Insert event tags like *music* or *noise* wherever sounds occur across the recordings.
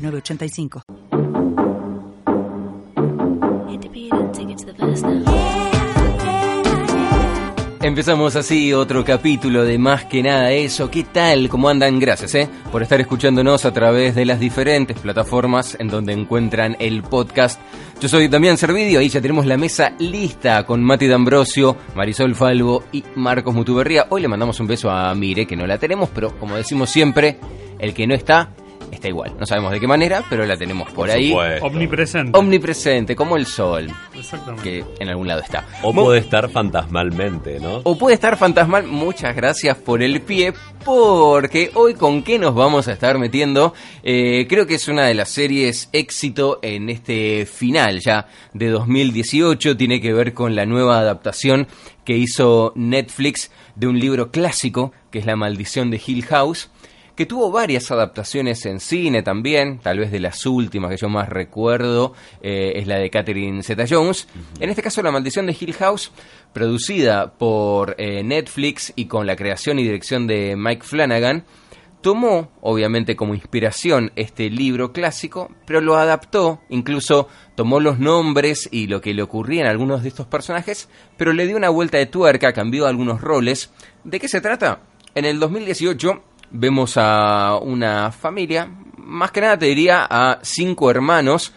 906985. Empezamos así otro capítulo de Más que nada eso. ¿Qué tal? ¿Cómo andan? Gracias, ¿eh? Por estar escuchándonos a través de las diferentes plataformas en donde encuentran el podcast. Yo soy Damián Servidio y ya tenemos la mesa lista con Mati D'Ambrosio, Marisol Falvo y Marcos Mutuberría. Hoy le mandamos un beso a Mire, que no la tenemos, pero como decimos siempre, el que no está está igual. No sabemos de qué manera, pero la tenemos por, ahí. Omnipresente. Omnipresente, como el sol. Exactamente. Que en algún lado está. O puede estar fantasmalmente, ¿no? O puede estar fantasmal. Muchas gracias por el pie, porque hoy con qué nos vamos a estar metiendo. Eh, creo que es una de las series éxito en este final ya de 2018. Tiene que ver con la nueva adaptación que hizo Netflix de un libro clásico que es La maldición de Hill House que tuvo varias adaptaciones en cine también, tal vez de las últimas que yo más recuerdo, eh, es la de Catherine Zeta-Jones. En este caso, La Maldición de Hill House, producida por eh, Netflix y con la creación y dirección de Mike Flanagan, tomó, obviamente, como inspiración este libro clásico, pero lo adaptó, incluso tomó los nombres y lo que le ocurría en algunos de estos personajes, pero le dio una vuelta de tuerca, cambió algunos roles. ¿De qué se trata? En el 2018 vemos a una familia, más que nada te diría a cinco hermanos,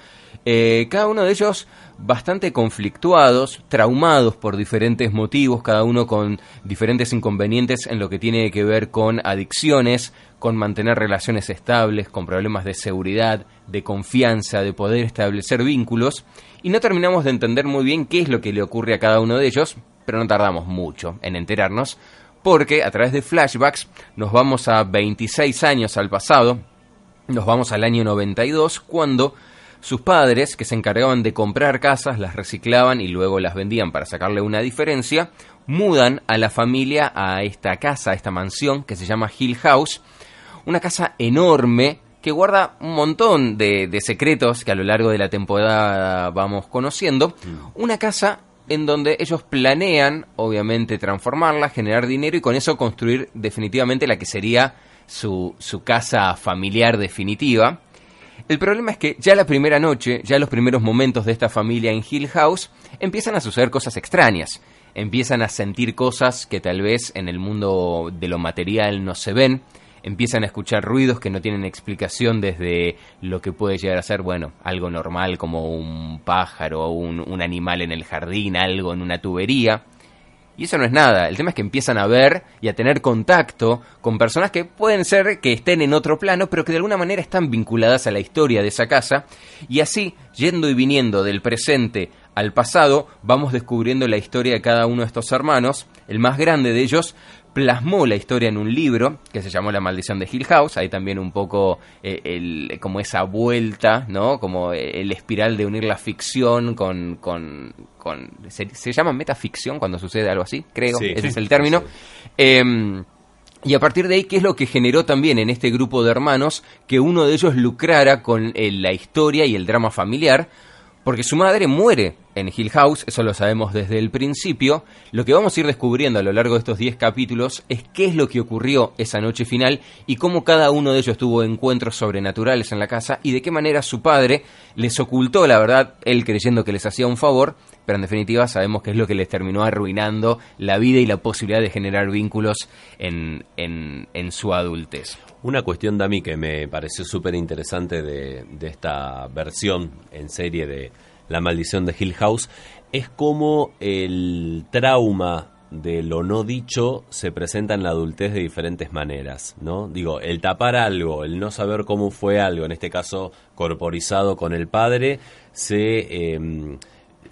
eh, cada uno de ellos bastante conflictuados, traumados por diferentes motivos, cada uno con diferentes inconvenientes en lo que tiene que ver con adicciones, con mantener relaciones estables, con problemas de seguridad, de confianza, de poder establecer vínculos, y no terminamos de entender muy bien qué es lo que le ocurre a cada uno de ellos, pero no tardamos mucho en enterarnos, porque a través de flashbacks nos vamos a 26 años al pasado, nos vamos al año 92, cuando sus padres, que se encargaban de comprar casas, las reciclaban y luego las vendían para sacarle una diferencia, mudan a la familia a esta casa, a esta mansión que se llama Hill House, una casa enorme que guarda un montón de, de secretos que a lo largo de la temporada vamos conociendo, mm. una casa en donde ellos planean, obviamente, transformarla, generar dinero y con eso construir definitivamente la que sería su, su casa familiar definitiva. El problema es que ya la primera noche, ya los primeros momentos de esta familia en Hill House, empiezan a suceder cosas extrañas. Empiezan a sentir cosas que tal vez en el mundo de lo material no se ven empiezan a escuchar ruidos que no tienen explicación desde lo que puede llegar a ser, bueno, algo normal como un pájaro o un, un animal en el jardín, algo en una tubería. Y eso no es nada, el tema es que empiezan a ver y a tener contacto con personas que pueden ser que estén en otro plano, pero que de alguna manera están vinculadas a la historia de esa casa, y así, yendo y viniendo del presente al pasado, vamos descubriendo la historia de cada uno de estos hermanos, el más grande de ellos plasmó la historia en un libro que se llamó La maldición de Hill House, hay también un poco eh, el, como esa vuelta, ¿no? Como el espiral de unir la ficción con... con, con se, llama metaficción cuando sucede algo así, creo, ese es el término. Em, y a partir de ahí, ¿qué es lo que generó también en este grupo de hermanos que uno de ellos lucrara con eh, la historia y el drama familiar? Porque su madre muere en Hill House, eso lo sabemos desde el principio. Lo que vamos a ir descubriendo a lo largo de estos 10 capítulos es qué es lo que ocurrió esa noche final y cómo cada uno de ellos tuvo encuentros sobrenaturales en la casa y de qué manera su padre les ocultó la verdad, él creyendo que les hacía un favor, pero en definitiva sabemos que es lo que les terminó arruinando la vida y la posibilidad de generar vínculos en, en, su adultez. Una cuestión, Dami, que me pareció súper interesante de, de, esta versión en serie de La maldición de Hill House es cómo el trauma de lo no dicho se presenta en la adultez de diferentes maneras, ¿no? Digo, el tapar algo, el no saber cómo fue algo, en este caso corporizado con el padre, se eh,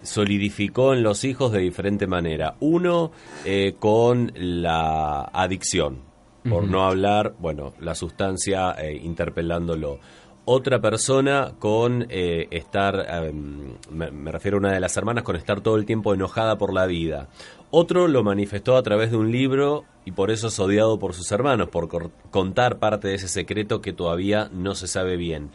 solidificó en los hijos de diferente manera. Uno, eh, con la adicción, por no hablar, bueno, la sustancia eh, interpelándolo. otra persona con eh, estar, em, me, me refiero a una de las hermanas, con estar todo el tiempo enojada por la vida. Otro lo manifestó a través de un libro y por eso es odiado por sus hermanos, por contar parte de ese secreto que todavía no se sabe bien.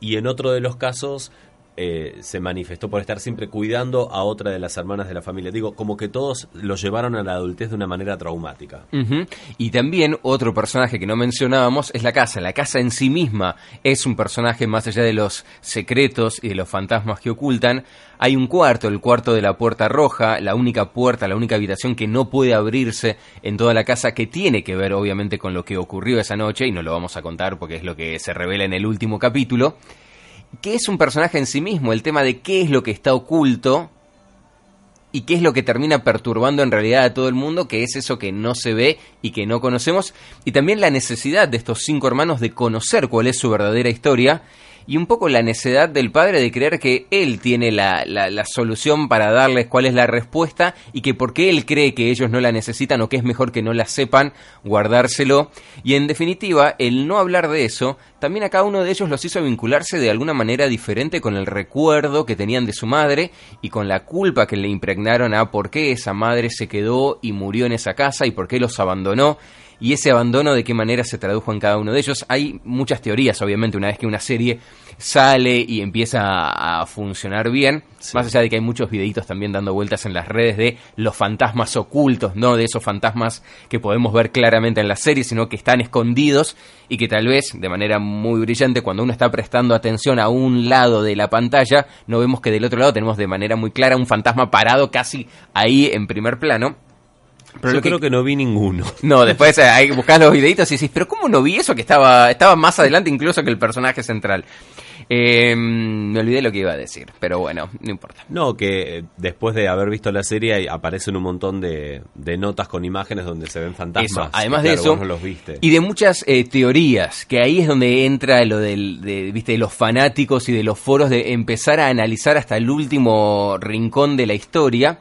Y en otro de los casos eh, se manifestó por estar siempre cuidando a otra de las hermanas de la familia. Digo, como que todos lo llevaron a la adultez de una manera traumática. Y también otro personaje que no mencionábamos es la casa. La casa en sí misma es un personaje más allá de los secretos y de los fantasmas que ocultan. Hay un cuarto, el cuarto de la puerta roja, la única puerta, la única habitación que no puede abrirse en toda la casa, que tiene que ver obviamente con lo que ocurrió esa noche, y no lo vamos a contar porque es lo que se revela en el último capítulo, que es un personaje en sí mismo, el tema de qué es lo que está oculto y qué es lo que termina perturbando en realidad a todo el mundo, que es eso que no se ve y que no conocemos, y también la necesidad de estos cinco hermanos de conocer cuál es su verdadera historia, y un poco la necesidad del padre de creer que él tiene la, la, la solución para darles cuál es la respuesta, y que porque él cree que ellos no la necesitan o que es mejor que no la sepan, guardárselo, y en definitiva, el no hablar de eso, también a cada uno de ellos los hizo vincularse de alguna manera diferente con el recuerdo que tenían de su madre y con la culpa que le impregnaron a por qué esa madre se quedó y murió en esa casa y por qué los abandonó y ese abandono de qué manera se tradujo en cada uno de ellos. Hay muchas teorías, obviamente, una vez que una serie sale y empieza a, a funcionar bien, Sí. más allá de que hay muchos videitos también dando vueltas en las redes de los fantasmas ocultos, no de esos fantasmas que podemos ver claramente en la serie, sino que están escondidos y que tal vez de manera muy brillante cuando uno está prestando atención a un lado de la pantalla, no vemos que del otro lado tenemos de manera muy clara un fantasma parado casi ahí en primer plano. Pero Yo lo que- creo que no vi ninguno. *laughs* no, después eh, hay que buscar los videitos y decís, pero ¿cómo no vi eso que estaba, estaba más adelante incluso que el personaje central? Eh, me olvidé lo que iba a decir, pero bueno, no importa. No, que eh, después de haber visto la serie aparecen un montón de, de notas con imágenes donde se ven fantasmas. Eso, además de eso, vos no los viste. y de muchas eh, teorías, que ahí es donde entra lo del, de, viste, de los fanáticos y de los foros de empezar a analizar hasta el último rincón de la historia,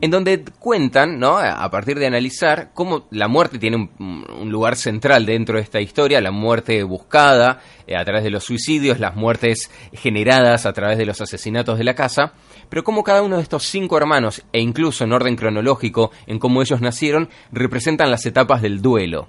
en donde cuentan, ¿no? A partir de analizar cómo la muerte tiene un, un lugar central dentro de esta historia, la muerte buscada eh, a través de los suicidios, las muertes generadas a través de los asesinatos de la casa, pero cómo cada uno de estos cinco hermanos, e incluso en orden cronológico, en cómo ellos nacieron, representan las etapas del duelo.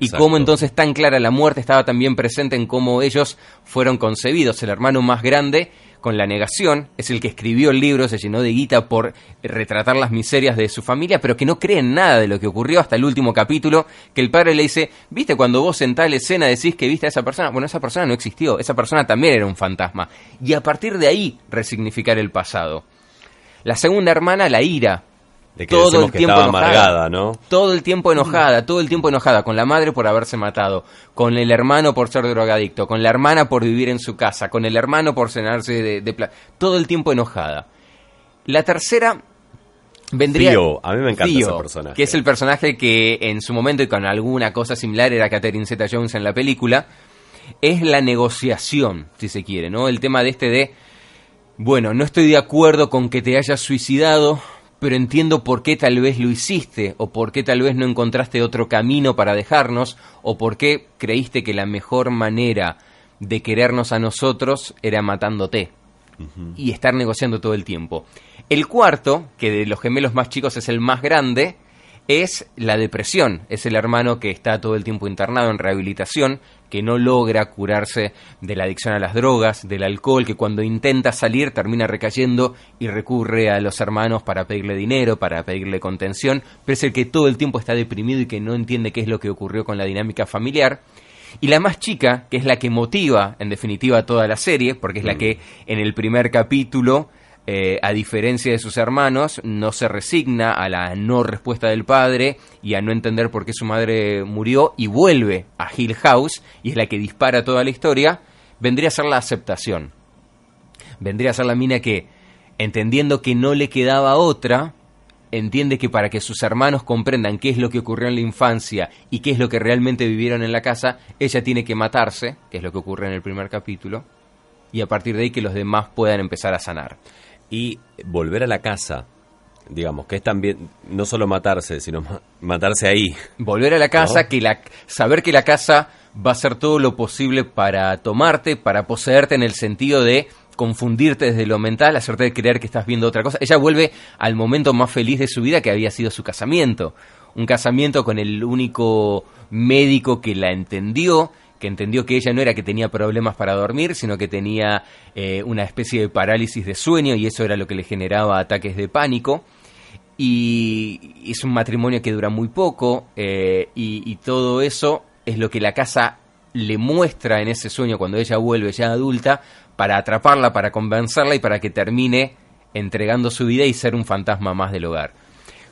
Y cómo entonces tan clara la muerte estaba también presente en cómo ellos fueron concebidos. El hermano más grande, con la negación, es el que escribió el libro, se llenó de guita por retratar las miserias de su familia, pero que no cree en nada de lo que ocurrió hasta el último capítulo, que el padre le dice, viste cuando vos en tal escena decís que viste a esa persona, bueno, esa persona no existió, esa persona también era un fantasma. Y a partir de ahí resignificar el pasado. La segunda hermana, la ira, De que todo el que tiempo enojada. amargada, ¿no? Todo el tiempo enojada, todo el tiempo enojada, con la madre por haberse matado, con el hermano por ser drogadicto, con la hermana por vivir en su casa, con el hermano por cenarse de, de pla- todo el tiempo enojada. La tercera vendría... Theo, a mí me encanta Theo, ese personaje. Que es el personaje que en su momento y con alguna cosa similar era Catherine Zeta-Jones en la película, es la negociación, si se quiere, ¿no? El tema de este de, bueno, no estoy de acuerdo con que te hayas suicidado, pero entiendo por qué tal vez lo hiciste, o por qué tal vez no encontraste otro camino para dejarnos, o por qué creíste que la mejor manera de querernos a nosotros era matándote. Y estar negociando todo el tiempo. El cuarto, que de los gemelos más chicos es el más grande, es la depresión. Es el hermano que está todo el tiempo internado en rehabilitación, que no logra curarse de la adicción a las drogas, del alcohol, que cuando intenta salir termina recayendo y recurre a los hermanos para pedirle dinero, para pedirle contención, pero es el que todo el tiempo está deprimido y que no entiende qué es lo que ocurrió con la dinámica familiar. Y la más chica, que es la que motiva, en definitiva, toda la serie, porque es la que en el primer capítulo, eh, a diferencia de sus hermanos, no se resigna a la no respuesta del padre y a no entender por qué su madre murió y vuelve a Hill House, y es la que dispara toda la historia, vendría a ser la aceptación. Vendría a ser la mina que, entendiendo que no le quedaba otra, entiende que para que sus hermanos comprendan qué es lo que ocurrió en la infancia y qué es lo que realmente vivieron en la casa, ella tiene que matarse, que es lo que ocurre en el primer capítulo, y a partir de ahí que los demás puedan empezar a sanar. Y volver a la casa, digamos, que es también no solo matarse, sino ma- matarse ahí. Volver a la casa, ¿No? que la, saber que la casa va a hacer todo lo posible para tomarte, para poseerte en el sentido de confundirte desde lo mental, hacerte creer que estás viendo otra cosa. Ella vuelve al momento más feliz de su vida que había sido su casamiento. Un casamiento con el único médico que la entendió, que entendió que ella no era que tenía problemas para dormir, sino que tenía eh, una especie de parálisis de sueño y eso era lo que le generaba ataques de pánico. Y es un matrimonio que dura muy poco eh, y, y todo eso es lo que la casa le muestra en ese sueño cuando ella vuelve ya adulta para atraparla, para convencerla y para que termine entregando su vida y ser un fantasma más del hogar.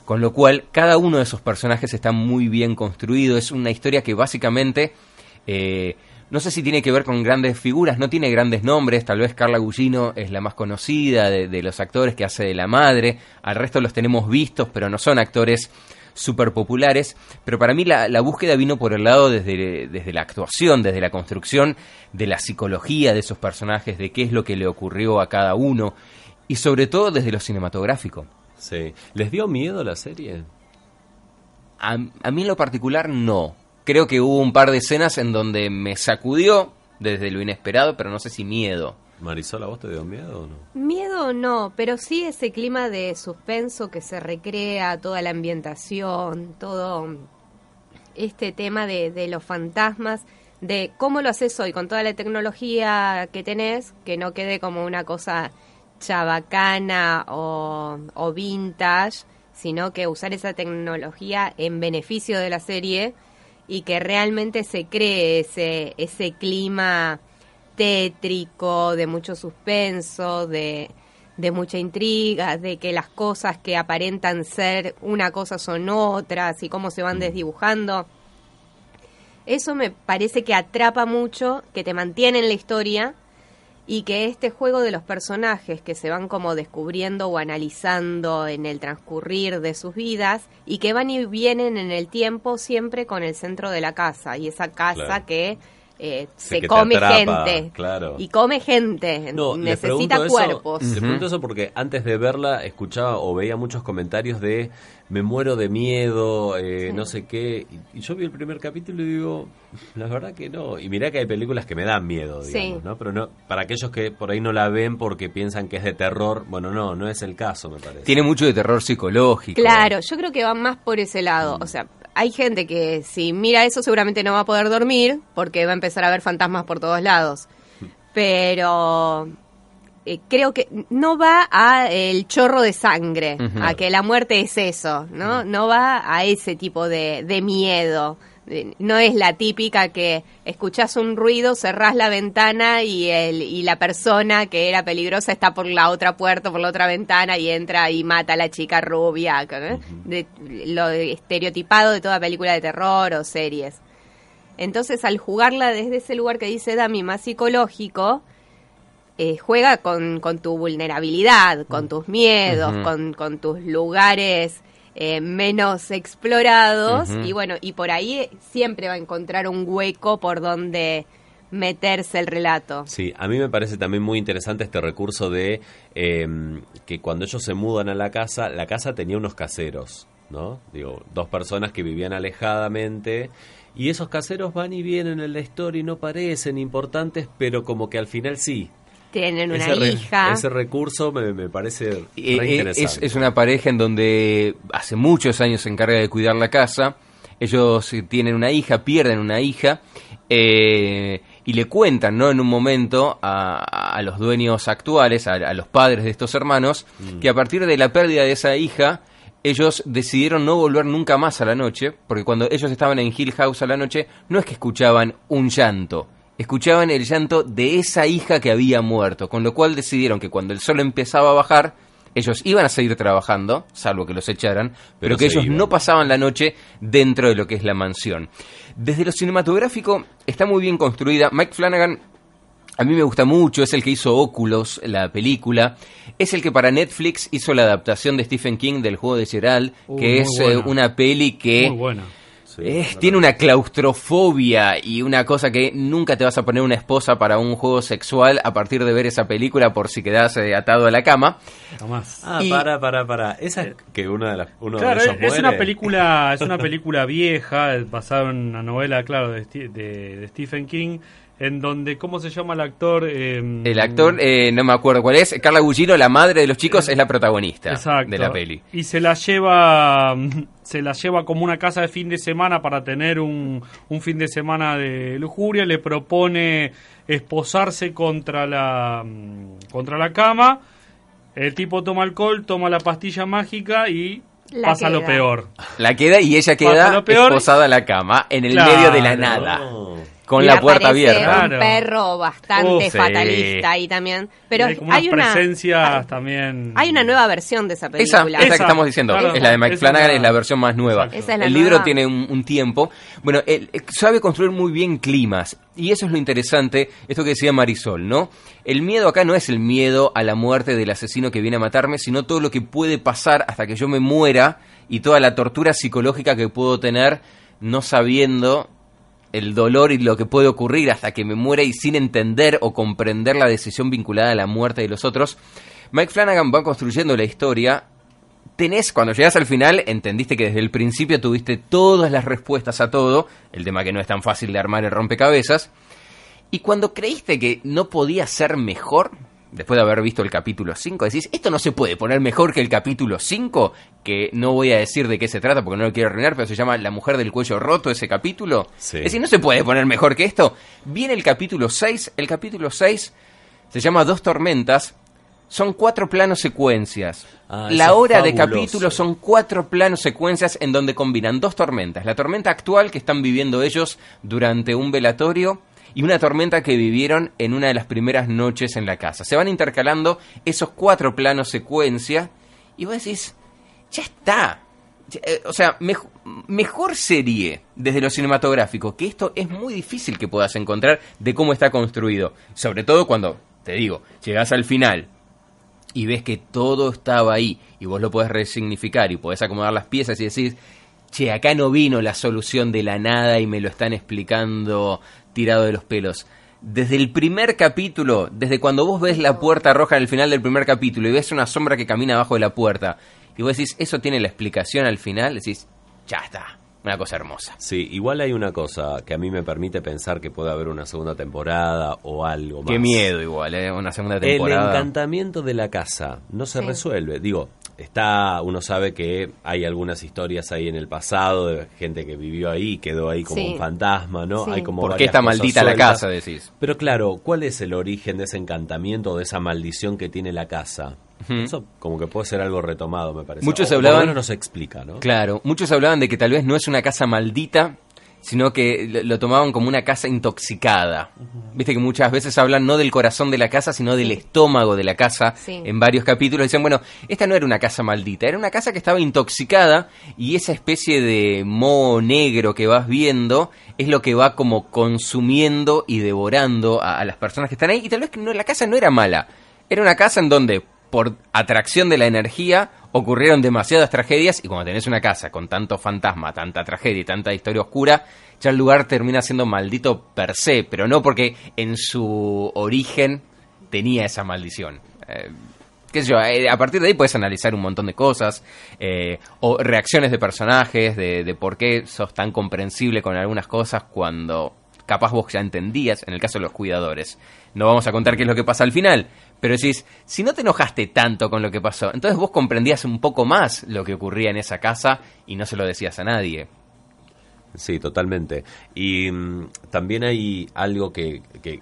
Con lo cual, cada uno de esos personajes está muy bien construido. Es una historia que básicamente, eh, no sé si tiene que ver con grandes figuras, no tiene grandes nombres. Tal vez Carla Gugino es la más conocida de, de los actores que hace de la madre. Al resto los tenemos vistos, pero no son actores súper populares, pero para mí la, la, búsqueda vino por el lado desde, desde la actuación, desde la construcción de la psicología de esos personajes, de qué es lo que le ocurrió a cada uno, y sobre todo desde lo cinematográfico. Sí. ¿Les dio miedo la serie? A, a mí en lo particular no. Creo que hubo un par de escenas en donde me sacudió desde lo inesperado, pero no sé si miedo. Marisol, ¿a vos te dio miedo o no? Miedo no, pero sí ese clima de suspenso que se recrea, toda la ambientación, todo este tema de, de los fantasmas, de cómo lo haces hoy con toda la tecnología que tenés, que no quede como una cosa chabacana o, o vintage, sino que usar esa tecnología en beneficio de la serie y que realmente se cree ese, ese clima tétrico, de mucho suspenso, de, de mucha intriga, de que las cosas que aparentan ser una cosa son otras y cómo se van desdibujando. Eso me parece que atrapa mucho, que te mantiene en la historia y que este juego de los personajes que se van como descubriendo o analizando en el transcurrir de sus vidas y que van y vienen en el tiempo siempre con el centro de la casa y esa casa claro. que eh, se come atrapa, gente claro. y come gente, no, necesita cuerpos. Eso, uh -huh. pregunto eso porque antes de verla escuchaba o veía muchos comentarios de me muero de miedo, eh, sí. no sé qué, y, y, yo vi el primer capítulo y digo, la verdad que no, y mirá que hay películas que me dan miedo, digamos, sí. ¿no? Pero no, para aquellos que por ahí no la ven porque piensan que es de terror, bueno, no, no es el caso, me parece. Tiene mucho de terror psicológico. Claro, yo creo que va más por ese lado, mm. o sea, hay gente que si mira eso seguramente no va a poder dormir porque va a empezar a ver fantasmas por todos lados. Pero eh, creo que no va a el chorro de sangre, uh -huh. a que la muerte es eso, ¿no? No va a ese tipo de, de miedo. No es la típica que escuchás un ruido, cerrás la ventana y, el, y la persona que era peligrosa está por la otra puerta, por la otra ventana y entra y mata a la chica rubia. -huh. de, lo estereotipado de toda película de terror o series. Entonces, al jugarla desde ese lugar que dice Dami, más psicológico, eh, juega con, con, tu vulnerabilidad, con tus miedos, uh -huh. con, con, tus lugares eh, menos explorados. Uh -huh. Y bueno, y por ahí siempre va a encontrar un hueco por donde meterse el relato. Sí, a mí me parece también muy interesante este recurso de eh, que cuando ellos se mudan a la casa, la casa tenía unos caseros, ¿no? Digo, dos personas que vivían alejadamente y esos caseros van y vienen en la historia y no parecen importantes, pero como que al final sí. Tienen una ese hija. Re, ese recurso me, me parece eh, re interesante. Es, es, una pareja en donde hace muchos años se encarga de cuidar la casa. Ellos tienen una hija, pierden una hija. Eh, y le cuentan, ¿no? En un momento a, a los dueños actuales, a, a, los padres de estos hermanos, mm. que a partir de la pérdida de esa hija, ellos decidieron no volver nunca más a la noche, porque cuando ellos estaban en Hill House a la noche, no es que escuchaban un llanto, escuchaban el llanto de esa hija que había muerto, con lo cual decidieron que cuando el sol empezaba a bajar, ellos iban a seguir trabajando, salvo que los echaran, pero, pero que ellos iban. no pasaban la noche dentro de lo que es la mansión. Desde lo cinematográfico está muy bien construida. Mike Flanagan a mí me gusta mucho, es el que hizo Oculus, la película. Es el que para Netflix hizo la adaptación de Stephen King del juego de Gerald, uh, que es eh, una peli que muy buena. Sí, Eh, no, tiene una claustrofobia y una cosa que nunca te vas a poner una esposa para un juego sexual a partir de ver esa película por si quedas eh, atado a la cama. Jamás. Ah, Y- para, para, para. Esa es que una de las, uno Claro, de ellos es una película, *laughs* es una película vieja, eh, basada en una novela, claro, de- de Stephen King, en donde, ¿cómo se llama el actor? Eh, El actor, eh, no me acuerdo cuál es, Carla Gugino, la madre de los chicos, es la protagonista Exacto. de la peli. Y se la lleva se la lleva como una casa de fin de semana para tener un, un fin de semana de lujuria, le propone esposarse contra la mm, contra la cama. El tipo toma alcohol, toma la pastilla mágica y La pasa lo peor. La queda y ella queda lo peor. esposada a la cama, en el Claro. medio de la nada, No. Con Y la puerta abierta. Un perro bastante Uf, sí. fatalista ahí también. Pero hay como hay unas una, presencias también. hay una nueva versión de esa Esa, película. esa que estamos diciendo, claro. es la de Mike Flanagan, es la- es la versión más nueva. Exacto. Esa es la el libro tiene un, un tiempo. Bueno, él eh, sabe construir muy bien climas. Y eso es lo interesante, esto que decía Marisol, ¿no? El miedo acá no es el miedo a la muerte del asesino que viene a matarme, sino todo lo que puede pasar hasta que yo me muera y toda la tortura psicológica que puedo tener no sabiendo el dolor y lo que puede ocurrir hasta que me muera y sin entender o comprender la decisión vinculada a la muerte de los otros. Mike Flanagan va construyendo la historia. Tenés, cuando llegas al final, entendiste que desde el principio tuviste todas las respuestas a todo, el tema que no es tan fácil de armar el rompecabezas, y cuando creíste que no podía ser mejor, después de haber visto el capítulo 5, decís, esto no se puede poner mejor que el capítulo 5, que no voy a decir de qué se trata porque no lo quiero arruinar, pero se llama La mujer del cuello roto ese capítulo. Sí. Es decir, no se puede poner mejor que esto. Viene el capítulo 6, el capítulo 6 se llama Dos tormentas, son cuatro planos secuencias. Ah, la hora de capítulo son cuatro planos secuencias en donde combinan dos tormentas. La tormenta actual que están viviendo ellos durante un velatorio y una tormenta que vivieron en una de las primeras noches en la casa. Se van intercalando esos cuatro planos secuencia y vos decís, ya está. Eh, O sea, mej- mejor serie desde lo cinematográfico, que esto es muy difícil que puedas encontrar de cómo está construido. Sobre todo cuando, te digo, llegas al final y ves que todo estaba ahí y vos lo podés resignificar y podés acomodar las piezas y decir, che, acá no vino la solución de la nada y me lo están explicando tirado de los pelos. Desde el primer capítulo, desde cuando vos ves la puerta roja en el final del primer capítulo y ves una sombra que camina abajo de la puerta y vos decís, eso tiene la explicación al final, decís, ya está, una cosa hermosa. Sí, igual hay una cosa que a mí me permite pensar que puede haber una segunda temporada o algo más. Qué miedo igual, ¿eh? Una segunda El temporada. encantamiento de la casa no se Sí. resuelve. Digo, está, uno sabe que hay algunas historias ahí en el pasado de gente que vivió ahí y quedó ahí como Sí. un fantasma, ¿no? Sí. Hay como ¿Por qué está maldita la casa, decís? Pero claro, ¿cuál es el origen de ese encantamiento, de esa maldición que tiene la casa? Eso como que puede ser algo retomado, me parece. Muchos O hablaban- menos no se explica, ¿no? Claro, muchos hablaban de que tal vez no es una casa maldita, sino que lo, tomaban como una casa intoxicada. Viste que muchas veces hablan no del corazón de la casa, sino del estómago de la casa. Sí. En varios capítulos dicen, bueno, esta no era una casa maldita, era una casa que estaba intoxicada y esa especie de moho negro que vas viendo es lo que va como consumiendo y devorando a, a las personas que están ahí. Y tal vez que no, la casa no era mala, era una casa en donde por atracción de la energía ocurrieron demasiadas tragedias y cuando tenés una casa con tanto fantasma, tanta tragedia y tanta historia oscura, ya el lugar termina siendo maldito per se, pero no porque en su origen tenía esa maldición. Eh, qué sé yo, eh, a partir de ahí puedes analizar un montón de cosas, eh, o reacciones de personajes, de, de por qué sos tan comprensible con algunas cosas cuando capaz vos ya entendías, en el caso de los cuidadores. No vamos a contar qué es lo que pasa al final, pero decís, si no te enojaste tanto con lo que pasó, entonces vos comprendías un poco más lo que ocurría en esa casa y no se lo decías a nadie. Sí, totalmente. Y mm, también hay algo que, que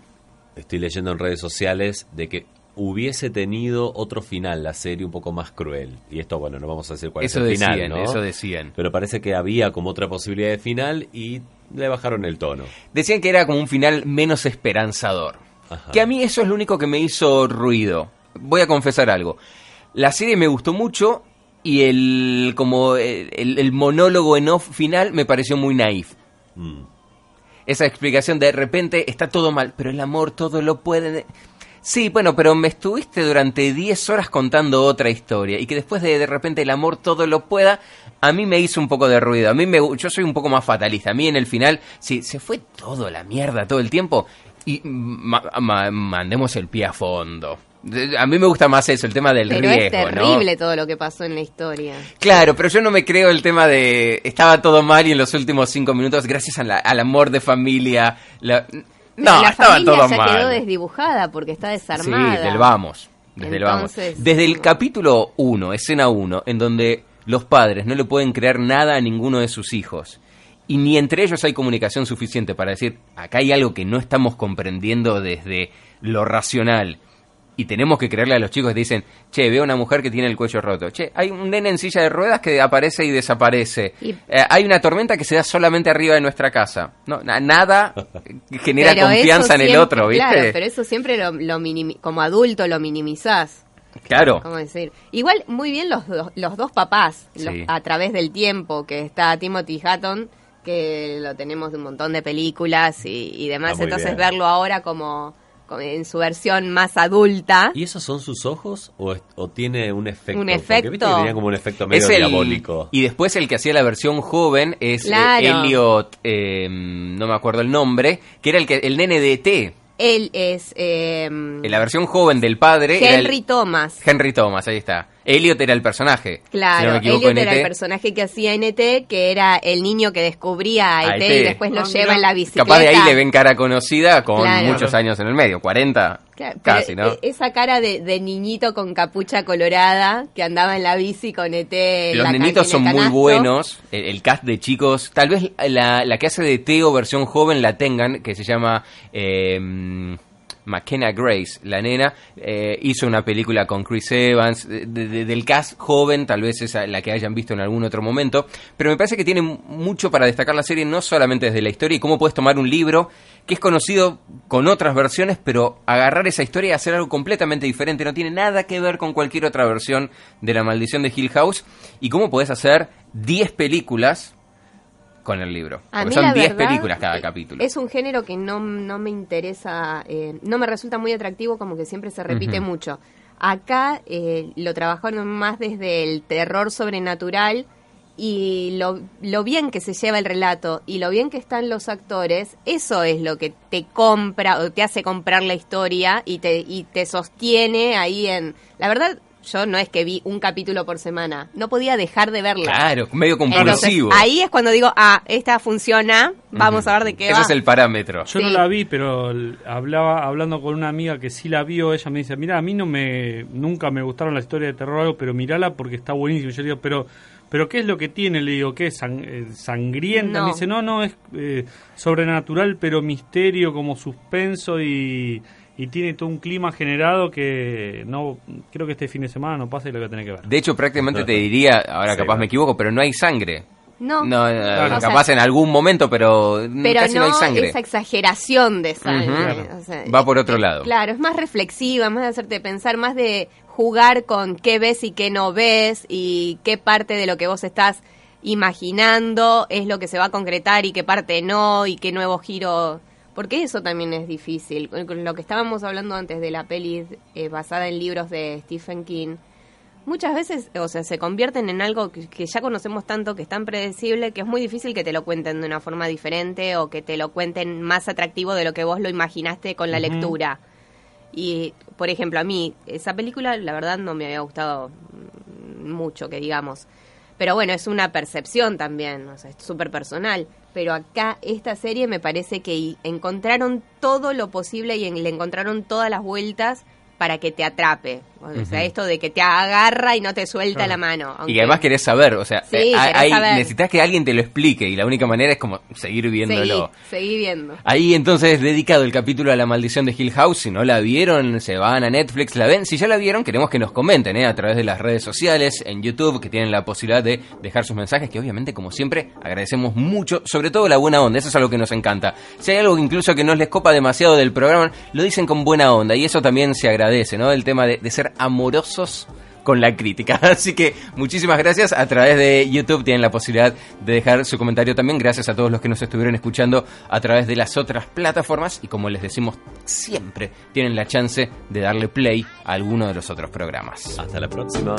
estoy leyendo en redes sociales de que hubiese tenido otro final la serie un poco más cruel. Y esto, bueno, no vamos a decir cuál Eso es el final, ¿no? eso decían. Pero parece que había como otra posibilidad de final y le bajaron el tono. Decían que era como un final menos esperanzador. Ajá. Que a mí eso es lo único que me hizo ruido. Voy a confesar algo. La serie me gustó mucho y el como el, el- el monólogo en off final me pareció muy naif. Mm. Esa explicación de repente está todo mal, pero el amor todo lo puede. Sí, bueno, pero me estuviste durante 10 horas contando otra historia y que después de de repente el amor todo lo pueda, a mí me hizo un poco de ruido. A mí me, yo soy un poco más fatalista. A mí en el final, si se fue todo la mierda todo el tiempo y ma- ma- mandemos el pie a fondo. A mí me gusta más eso, el tema del Pero riesgo, es terrible todo lo que pasó en la historia. Claro, pero yo no me creo el tema de estaba todo mal y en los últimos cinco minutos, gracias a la- al amor de familia, la- no, la estaba familia todo ya mal. quedó desdibujada porque está desarmada. Sí, del vamos. Desde el vamos. Desde el capítulo 1, escena 1, en donde los padres no le pueden creer nada a ninguno de sus hijos. Y ni entre ellos hay comunicación suficiente para decir, acá hay algo que no estamos comprendiendo desde lo racional. Y tenemos que creerle a los chicos que dicen, che, veo una mujer que tiene el cuello roto. Che, hay un nene en silla de ruedas que aparece y desaparece. Y- Eh, hay una tormenta que se da solamente arriba de nuestra casa. No, na- nada *laughs* genera Pero confianza en el otro, ¿viste? Claro, pero eso siempre lo, como adulto lo minimizás. Claro. ¿Cómo decir? Igual, muy bien los, dos- los dos papás, los- a través del tiempo, que está Timothy Hatton, que lo tenemos de un montón de películas y, y demás, muy entonces bien. verlo ahora como en su versión más adulta. ¿Y esos son sus ojos o, es- o tiene un efecto? Un Porque efecto. tenían como un efecto medio Es el- diabólico. Y después el que hacía la versión joven es eh, Claro. Elliot, eh, no me acuerdo el nombre, que era el que el nene de ET. Él es eh, En la versión joven del padre era el- Henry Thomas. Henry Thomas, ahí está. Elliot era el personaje. Claro, si no me equivoco, Elliot era el ET. personaje que hacía en ET, que era el niño que descubría a A ET, ET. y después lo lleva mira. en la bicicleta. Capaz de ahí le ven cara conocida con Claro. muchos años en el medio, 40 Claro, casi, ¿no? e- Esa cara de, de niñito con capucha colorada que andaba en la bici con ET. Los la nenitos en son muy buenos, el, el cast de chicos, tal vez la, la que hace de Teo versión joven la tengan, que se llama eh, McKenna Grace, la nena, eh, hizo una película con Chris Evans, de- de- del cast joven, tal vez es la que hayan visto en algún otro momento, pero me parece que tiene mucho para destacar la serie, no solamente desde la historia y cómo puedes tomar un libro que es conocido con otras versiones, pero agarrar esa historia y hacer algo completamente diferente, no tiene nada que ver con cualquier otra versión de La Maldición de Hill House, y cómo puedes hacer 10 películas con el libro. A Porque mí son la 10 verdad, películas cada capítulo. Es un género que no, no me interesa, eh, no me resulta muy atractivo, como que siempre se repite mucho. Acá eh, lo trabajaron más desde el terror sobrenatural y lo, lo bien que se lleva el relato y lo bien que están los actores, eso es lo que te compra o te hace comprar la historia y te, y te sostiene ahí en... La verdad, yo no es que vi un capítulo por semana, no podía dejar de verla. Claro, medio Entonces, compulsivo. ahí es cuando digo, ah, esta funciona, vamos a ver de qué Ese va. es el parámetro. Yo Sí. no la vi, pero hablaba hablando con una amiga que sí la vio, ella me dice, mira, a mí no me nunca me gustaron las historias de terror o algo, pero mirala porque está buenísimo. Yo le digo, pero pero ¿qué es lo que tiene? Le digo, ¿qué es sang- eh, sangrienta? No. Me dice, no, no, es eh, sobrenatural, pero misterio, como suspenso y, y tiene todo un clima generado que no creo que este fin de semana no pasa y lo voy a tener que ver. De hecho, prácticamente te diría, ahora Sí, capaz me equivoco, pero no hay sangre. No, No, eh, O sea, capaz en algún momento, pero, pero casi no, no, hay sangre. esa exageración de sangre. Ujú. o sea, Va por otro lado. Claro, es más reflexiva, más de hacerte pensar, más de jugar con qué ves y qué no ves y qué parte de lo que vos estás imaginando es lo que se va a concretar y qué parte no y qué nuevo giro. Porque eso también es difícil. Lo que estábamos hablando antes de la peli eh, basada en libros de Stephen King, muchas veces, o sea, se convierten en algo que, que ya conocemos tanto, que es tan predecible, que es muy difícil que te lo cuenten de una forma diferente o que te lo cuenten más atractivo de lo que vos lo imaginaste con la lectura. Y, por ejemplo, a mí, esa película, la verdad, no me había gustado mm, mucho, que digamos. Pero bueno, es una percepción también, o es súper personal. Pero acá, esta serie me parece que encontraron todo lo posible y en- le encontraron todas las vueltas para que te atrape. O sea, esto de que te agarra y no te suelta la mano. Y aunque- además querés saber, o sea, Sí, eh, hay- saber. necesitas que alguien te lo explique y la única manera es como seguir viéndolo. Seguí, seguí viendo. Ahí entonces dedicado el capítulo a la maldición de Hill House. Si no la vieron, se van a Netflix, la ven. Si ya la vieron, queremos que nos comenten ¿eh? a través de las redes sociales, en YouTube, que tienen la posibilidad de dejar sus mensajes, que obviamente, como siempre, agradecemos mucho, sobre todo la buena onda. Eso es algo que nos encanta. Si hay algo incluso que no les copa demasiado del programa, lo dicen con buena onda y eso también se agradece, ¿no? El tema de, de ser amorosos con la crítica. *laughs* Así que muchísimas gracias. A través de YouTube tienen la posibilidad de dejar su comentario también. Gracias a todos los que nos estuvieron escuchando a través de las otras plataformas. Y como les decimos siempre, tienen la chance de darle play a alguno de los otros programas. Hasta la próxima.